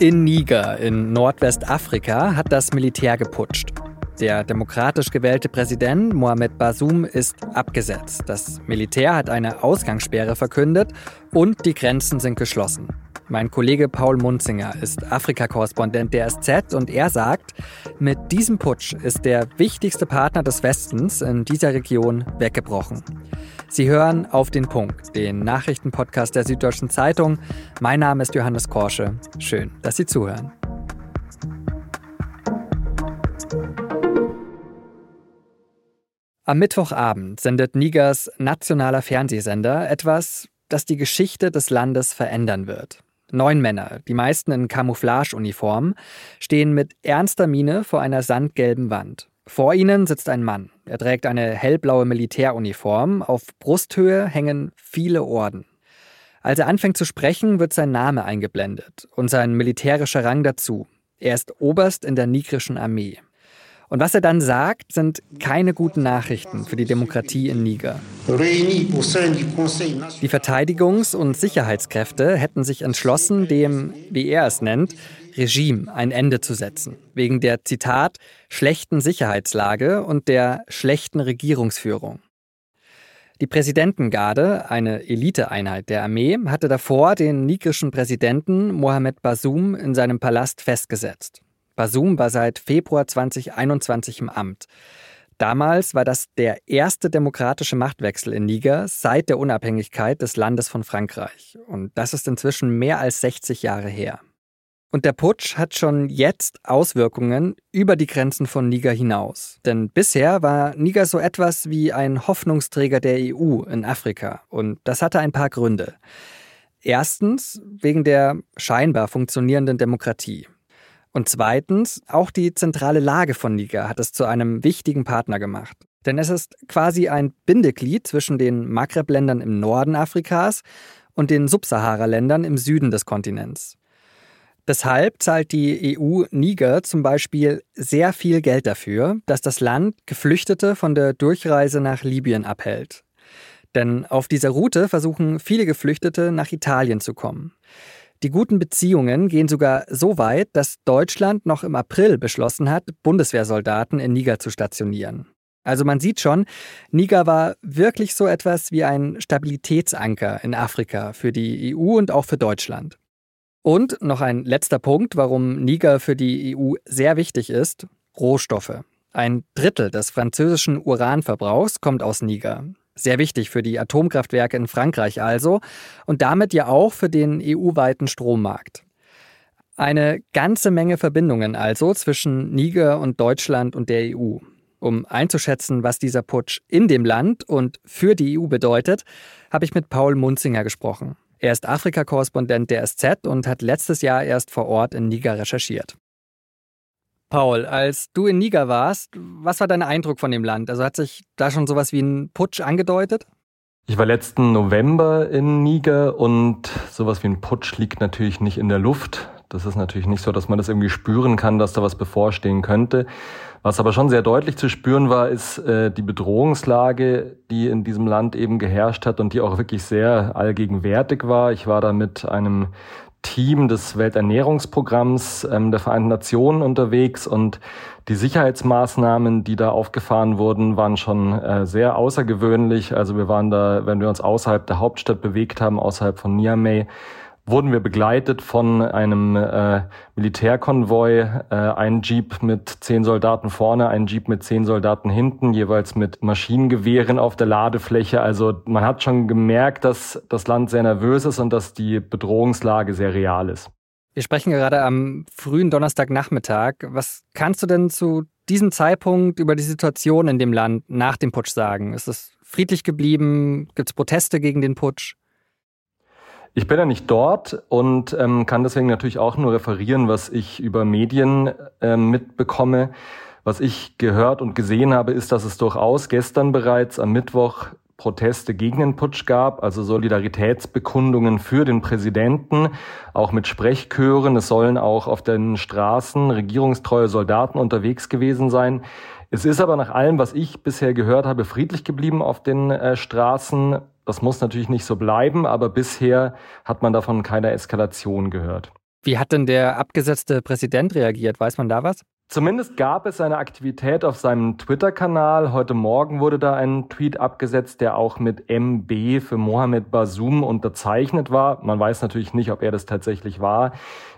In Niger in Nordwestafrika hat das Militär geputscht. Der demokratisch gewählte Präsident Mohamed Bazoum ist abgesetzt. Das Militär hat eine Ausgangssperre verkündet und die Grenzen sind geschlossen. Mein Kollege Paul Munzinger ist Afrika-Korrespondent der SZ und er sagt, mit diesem Putsch ist der wichtigste Partner des Westens in dieser Region weggebrochen. Sie hören auf den Punkt, den Nachrichtenpodcast der Süddeutschen Zeitung. Mein Name ist Johannes Korsche. Schön, dass Sie zuhören. Am Mittwochabend sendet Nigers nationaler Fernsehsender etwas, das die Geschichte des Landes verändern wird. Neun Männer, die meisten in Camouflageuniform, stehen mit ernster Miene vor einer sandgelben Wand. Vor ihnen sitzt ein Mann. Er trägt eine hellblaue Militäruniform. Auf Brusthöhe hängen viele Orden. Als er anfängt zu sprechen, wird sein Name eingeblendet und sein militärischer Rang dazu. Er ist Oberst in der nigrischen Armee. Und was er dann sagt, sind keine guten Nachrichten für die Demokratie in Niger. Die Verteidigungs- und Sicherheitskräfte hätten sich entschlossen, dem, wie er es nennt, Regime ein Ende zu setzen, wegen der, Zitat, schlechten Sicherheitslage und der schlechten Regierungsführung. Die Präsidentengarde, eine Eliteeinheit der Armee, hatte davor den nigrischen Präsidenten Mohamed Bazoum in seinem Palast festgesetzt. Bazoum war seit Februar 2021 im Amt. Damals war das der erste demokratische Machtwechsel in Niger seit der Unabhängigkeit des Landes von Frankreich. Und das ist inzwischen mehr als 60 Jahre her. Und der Putsch hat schon jetzt Auswirkungen über die Grenzen von Niger hinaus. Denn bisher war Niger so etwas wie ein Hoffnungsträger der EU in Afrika. Und das hatte ein paar Gründe. Erstens wegen der scheinbar funktionierenden Demokratie. Und zweitens, auch die zentrale Lage von Niger hat es zu einem wichtigen Partner gemacht. Denn es ist quasi ein Bindeglied zwischen den Maghreb-Ländern im Norden Afrikas und den Subsahara-Ländern im Süden des Kontinents. Deshalb zahlt die EU Niger zum Beispiel sehr viel Geld dafür, dass das Land Geflüchtete von der Durchreise nach Libyen abhält. Denn auf dieser Route versuchen viele Geflüchtete nach Italien zu kommen. Die guten Beziehungen gehen sogar so weit, dass Deutschland noch im April beschlossen hat, Bundeswehrsoldaten in Niger zu stationieren. Also man sieht schon, Niger war wirklich so etwas wie ein Stabilitätsanker in Afrika für die EU und auch für Deutschland. Und noch ein letzter Punkt, warum Niger für die EU sehr wichtig ist, Rohstoffe. Ein Drittel des französischen Uranverbrauchs kommt aus Niger. Sehr wichtig für die Atomkraftwerke in Frankreich also und damit ja auch für den EU-weiten Strommarkt. Eine ganze Menge Verbindungen also zwischen Niger und Deutschland und der EU. Um einzuschätzen, was dieser Putsch in dem Land und für die EU bedeutet, habe ich mit Paul Munzinger gesprochen. Er ist Afrika-Korrespondent der SZ und hat letztes Jahr erst vor Ort in Niger recherchiert. Paul, als du in Niger warst, was war dein Eindruck von dem Land? Also hat sich da schon sowas wie ein Putsch angedeutet? Ich war letzten November in Niger und sowas wie ein Putsch liegt natürlich nicht in der Luft. Das ist natürlich nicht so, dass man das irgendwie spüren kann, dass da was bevorstehen könnte. Was aber schon sehr deutlich zu spüren war, ist äh, die Bedrohungslage, die in diesem Land eben geherrscht hat und die auch wirklich sehr allgegenwärtig war. Ich war da mit einem Team des Welternährungsprogramms ähm, der Vereinten Nationen unterwegs und die Sicherheitsmaßnahmen, die da aufgefahren wurden, waren schon äh, sehr außergewöhnlich. Also wir waren da, wenn wir uns außerhalb der Hauptstadt bewegt haben, außerhalb von Niamey, wurden wir begleitet von einem äh, Militärkonvoi, äh, ein Jeep mit zehn Soldaten vorne, ein Jeep mit zehn Soldaten hinten, jeweils mit Maschinengewehren auf der Ladefläche. Also man hat schon gemerkt, dass das Land sehr nervös ist und dass die Bedrohungslage sehr real ist. Wir sprechen gerade am frühen Donnerstagnachmittag. Was kannst du denn zu diesem Zeitpunkt über die Situation in dem Land nach dem Putsch sagen? Ist es friedlich geblieben? Gibt es Proteste gegen den Putsch? Ich bin ja nicht dort und ähm, kann deswegen natürlich auch nur referieren, was ich über Medien äh, mitbekomme. Was ich gehört und gesehen habe, ist, dass es durchaus gestern bereits am Mittwoch Proteste gegen den Putsch gab, also Solidaritätsbekundungen für den Präsidenten, auch mit Sprechchören. Es sollen auch auf den Straßen regierungstreue Soldaten unterwegs gewesen sein. Es ist aber nach allem, was ich bisher gehört habe, friedlich geblieben auf den äh, Straßen Das muss natürlich nicht so bleiben, aber bisher hat man davon keine Eskalation gehört. Wie hat denn der abgesetzte Präsident reagiert? Weiß man da was? Zumindest gab es eine Aktivität auf seinem Twitter-Kanal. Heute Morgen wurde da ein Tweet abgesetzt, der auch mit MB für Mohamed Basum unterzeichnet war. Man weiß natürlich nicht, ob er das tatsächlich war.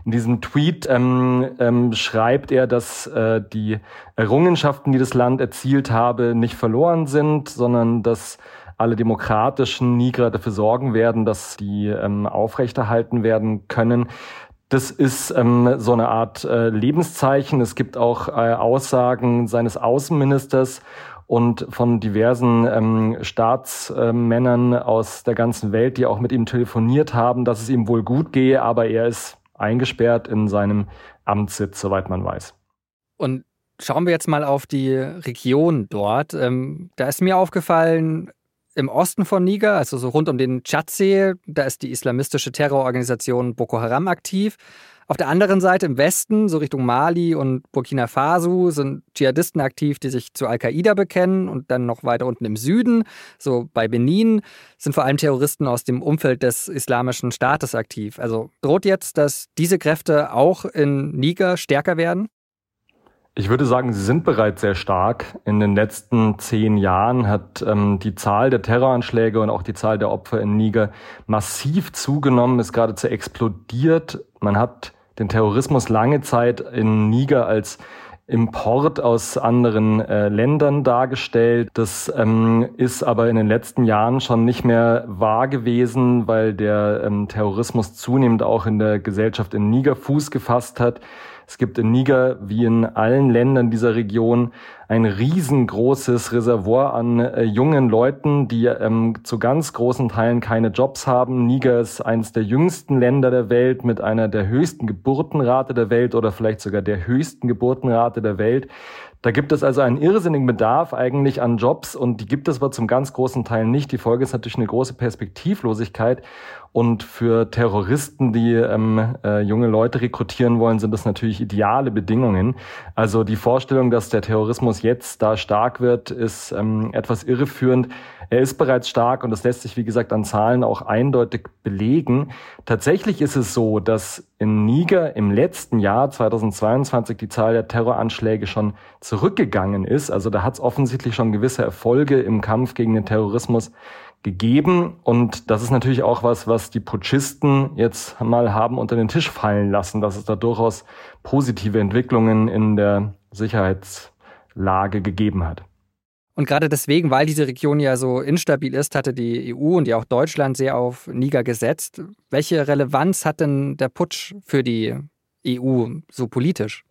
In diesem Tweet ähm, ähm, schreibt er, dass äh, die Errungenschaften, die das Land erzielt habe, nicht verloren sind, sondern dass alle demokratischen Niger dafür sorgen werden, dass die ähm, aufrechterhalten werden können. Das ist ähm, so eine Art äh, Lebenszeichen. Es gibt auch äh, Aussagen seines Außenministers und von diversen ähm, Staatsmännern aus der ganzen Welt, die auch mit ihm telefoniert haben, dass es ihm wohl gut gehe, aber er ist eingesperrt in seinem Amtssitz, soweit man weiß. Und schauen wir jetzt mal auf die Region dort. Ähm, da ist mir aufgefallen, im Osten von Niger, also so rund um den Tschadsee, da ist die islamistische Terrororganisation Boko Haram aktiv. Auf der anderen Seite im Westen, so Richtung Mali und Burkina Faso, sind Dschihadisten aktiv, die sich zu Al-Qaida bekennen. Und dann noch weiter unten im Süden, so bei Benin, sind vor allem Terroristen aus dem Umfeld des Islamischen Staates aktiv. Also droht jetzt, dass diese Kräfte auch in Niger stärker werden? Ich würde sagen, sie sind bereits sehr stark. In den letzten zehn Jahren hat ähm, die Zahl der Terroranschläge und auch die Zahl der Opfer in Niger massiv zugenommen, ist geradezu explodiert. Man hat den Terrorismus lange Zeit in Niger als Import aus anderen äh, Ländern dargestellt. Das ähm, ist aber in den letzten Jahren schon nicht mehr wahr gewesen, weil der ähm, Terrorismus zunehmend auch in der Gesellschaft in Niger Fuß gefasst hat. Es gibt in Niger wie in allen Ländern dieser Region ein riesengroßes Reservoir an äh, jungen Leuten, die ähm, zu ganz großen Teilen keine Jobs haben. Niger ist eines der jüngsten Länder der Welt mit einer der höchsten Geburtenrate der Welt oder vielleicht sogar der höchsten Geburtenrate der Welt. Da gibt es also einen irrsinnigen Bedarf eigentlich an Jobs und die gibt es aber zum ganz großen Teil nicht. Die Folge ist natürlich eine große Perspektivlosigkeit und für Terroristen, die ähm, äh, junge Leute rekrutieren wollen, sind das natürlich ideale Bedingungen. Also die Vorstellung, dass der Terrorismus jetzt da stark wird, ist ähm, etwas irreführend. Er ist bereits stark und das lässt sich, wie gesagt, an Zahlen auch eindeutig belegen. Tatsächlich ist es so, dass in Niger im letzten Jahr 2022 die Zahl der Terroranschläge schon zurückgegangen ist. Also da hat es offensichtlich schon gewisse Erfolge im Kampf gegen den Terrorismus gegeben. Und das ist natürlich auch was, was die Putschisten jetzt mal haben unter den Tisch fallen lassen, dass es da durchaus positive Entwicklungen in der Sicherheitslage gegeben hat. Und gerade deswegen, weil diese Region ja so instabil ist, hatte die EU und ja auch Deutschland sehr auf Niger gesetzt. Welche Relevanz hat denn der Putsch für die EU so politisch?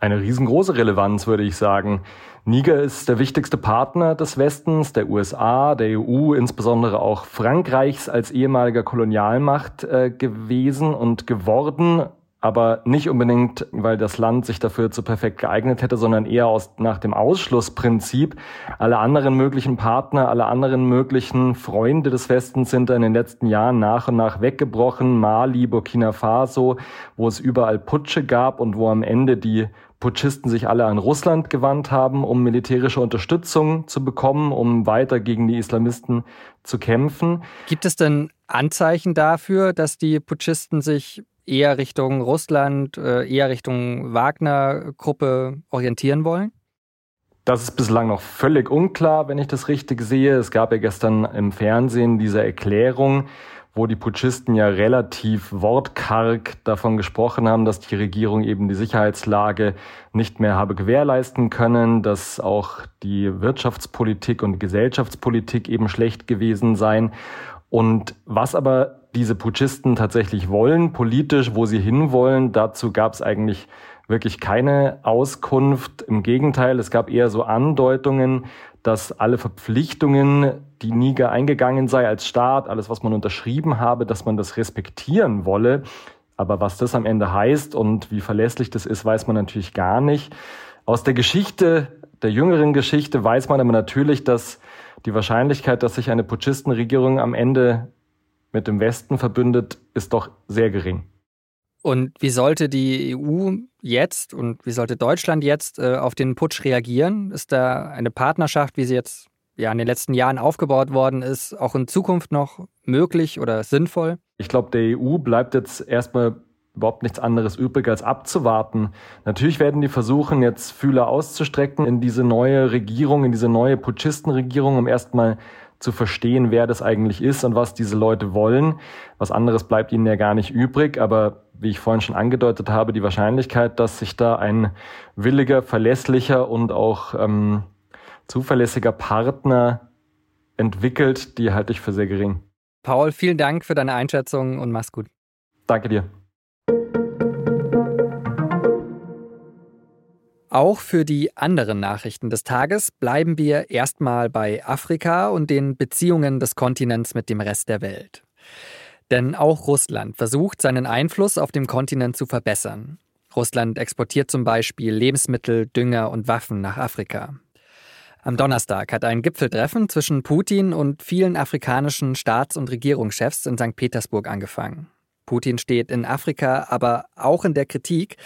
Eine riesengroße Relevanz, würde ich sagen. Niger ist der wichtigste Partner des Westens, der USA, der EU, insbesondere auch Frankreichs als ehemaliger Kolonialmacht äh, gewesen und geworden aber nicht unbedingt, weil das Land sich dafür zu perfekt geeignet hätte, sondern eher aus, nach dem Ausschlussprinzip. Alle anderen möglichen Partner, alle anderen möglichen Freunde des Westens sind in den letzten Jahren nach und nach weggebrochen. Mali, Burkina Faso, wo es überall Putsche gab und wo am Ende die Putschisten sich alle an Russland gewandt haben, um militärische Unterstützung zu bekommen, um weiter gegen die Islamisten zu kämpfen. Gibt es denn Anzeichen dafür, dass die Putschisten sich eher Richtung Russland, äh, eher Richtung Wagner-Gruppe orientieren wollen? Das ist bislang noch völlig unklar, wenn ich das richtig sehe. Es gab ja gestern im Fernsehen diese Erklärung, wo die Putschisten ja relativ wortkarg davon gesprochen haben, dass die Regierung eben die Sicherheitslage nicht mehr habe gewährleisten können, dass auch die Wirtschaftspolitik und Gesellschaftspolitik eben schlecht gewesen seien. Und was aber diese Putschisten tatsächlich wollen, politisch, wo sie hinwollen. Dazu gab es eigentlich wirklich keine Auskunft. Im Gegenteil, es gab eher so Andeutungen, dass alle Verpflichtungen, die Niger eingegangen sei als Staat, alles, was man unterschrieben habe, dass man das respektieren wolle. Aber was das am Ende heißt und wie verlässlich das ist, weiß man natürlich gar nicht. Aus der Geschichte, der jüngeren Geschichte, weiß man aber natürlich, dass die Wahrscheinlichkeit, dass sich eine Putschistenregierung am Ende mit dem Westen verbündet, ist doch sehr gering. Und wie sollte die EU jetzt und wie sollte Deutschland jetzt äh, auf den Putsch reagieren? Ist da eine Partnerschaft, wie sie jetzt ja in den letzten Jahren aufgebaut worden ist, auch in Zukunft noch möglich oder sinnvoll? Ich glaube, der EU bleibt jetzt erstmal überhaupt nichts anderes übrig, als abzuwarten. Natürlich werden die versuchen, jetzt Fühler auszustrecken in diese neue Regierung, in diese neue Putschistenregierung, um erstmal zu verstehen, wer das eigentlich ist und was diese Leute wollen. Was anderes bleibt ihnen ja gar nicht übrig, aber wie ich vorhin schon angedeutet habe, die Wahrscheinlichkeit, dass sich da ein williger, verlässlicher und auch ähm, zuverlässiger Partner entwickelt, die halte ich für sehr gering. Paul, vielen Dank für deine Einschätzung und mach's gut. Danke dir. Auch für die anderen Nachrichten des Tages bleiben wir erstmal bei Afrika und den Beziehungen des Kontinents mit dem Rest der Welt. Denn auch Russland versucht, seinen Einfluss auf dem Kontinent zu verbessern. Russland exportiert zum Beispiel Lebensmittel, Dünger und Waffen nach Afrika. Am Donnerstag hat ein Gipfeltreffen zwischen Putin und vielen afrikanischen Staats- und Regierungschefs in St. Petersburg angefangen. Putin steht in Afrika aber auch in der Kritik.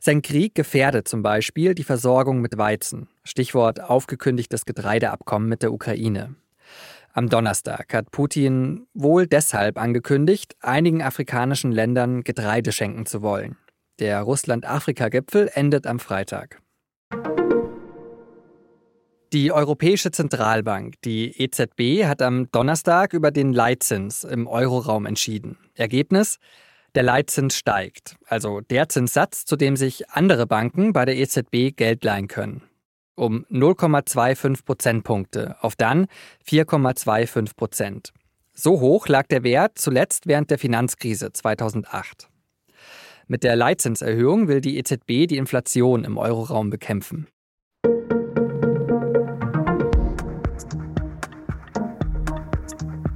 Sein Krieg gefährdet zum Beispiel die Versorgung mit Weizen. Stichwort aufgekündigtes Getreideabkommen mit der Ukraine. Am Donnerstag hat Putin wohl deshalb angekündigt, einigen afrikanischen Ländern Getreide schenken zu wollen. Der Russland-Afrika-Gipfel endet am Freitag. Die Europäische Zentralbank, die EZB, hat am Donnerstag über den Leitzins im Euroraum entschieden. Ergebnis? Der Leitzins steigt, also der Zinssatz, zu dem sich andere Banken bei der EZB Geld leihen können. Um 0,25 Prozentpunkte auf dann 4,25 Prozent. So hoch lag der Wert zuletzt während der Finanzkrise 2008. Mit der Leitzinserhöhung will die EZB die Inflation im Euroraum bekämpfen.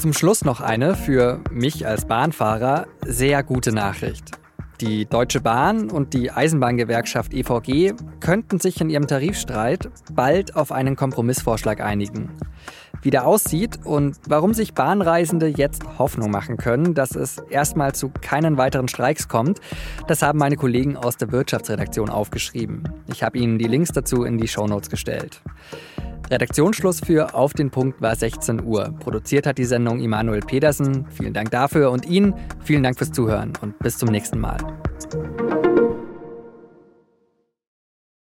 Zum Schluss noch eine für mich als Bahnfahrer sehr gute Nachricht. Die Deutsche Bahn und die Eisenbahngewerkschaft EVG könnten sich in ihrem Tarifstreit bald auf einen Kompromissvorschlag einigen. Wie der aussieht und warum sich Bahnreisende jetzt Hoffnung machen können, dass es erstmal zu keinen weiteren Streiks kommt, das haben meine Kollegen aus der Wirtschaftsredaktion aufgeschrieben. Ich habe Ihnen die Links dazu in die Shownotes gestellt. Redaktionsschluss für Auf den Punkt war 16 Uhr. Produziert hat die Sendung Immanuel Pedersen. Vielen Dank dafür und Ihnen vielen Dank fürs Zuhören und bis zum nächsten Mal.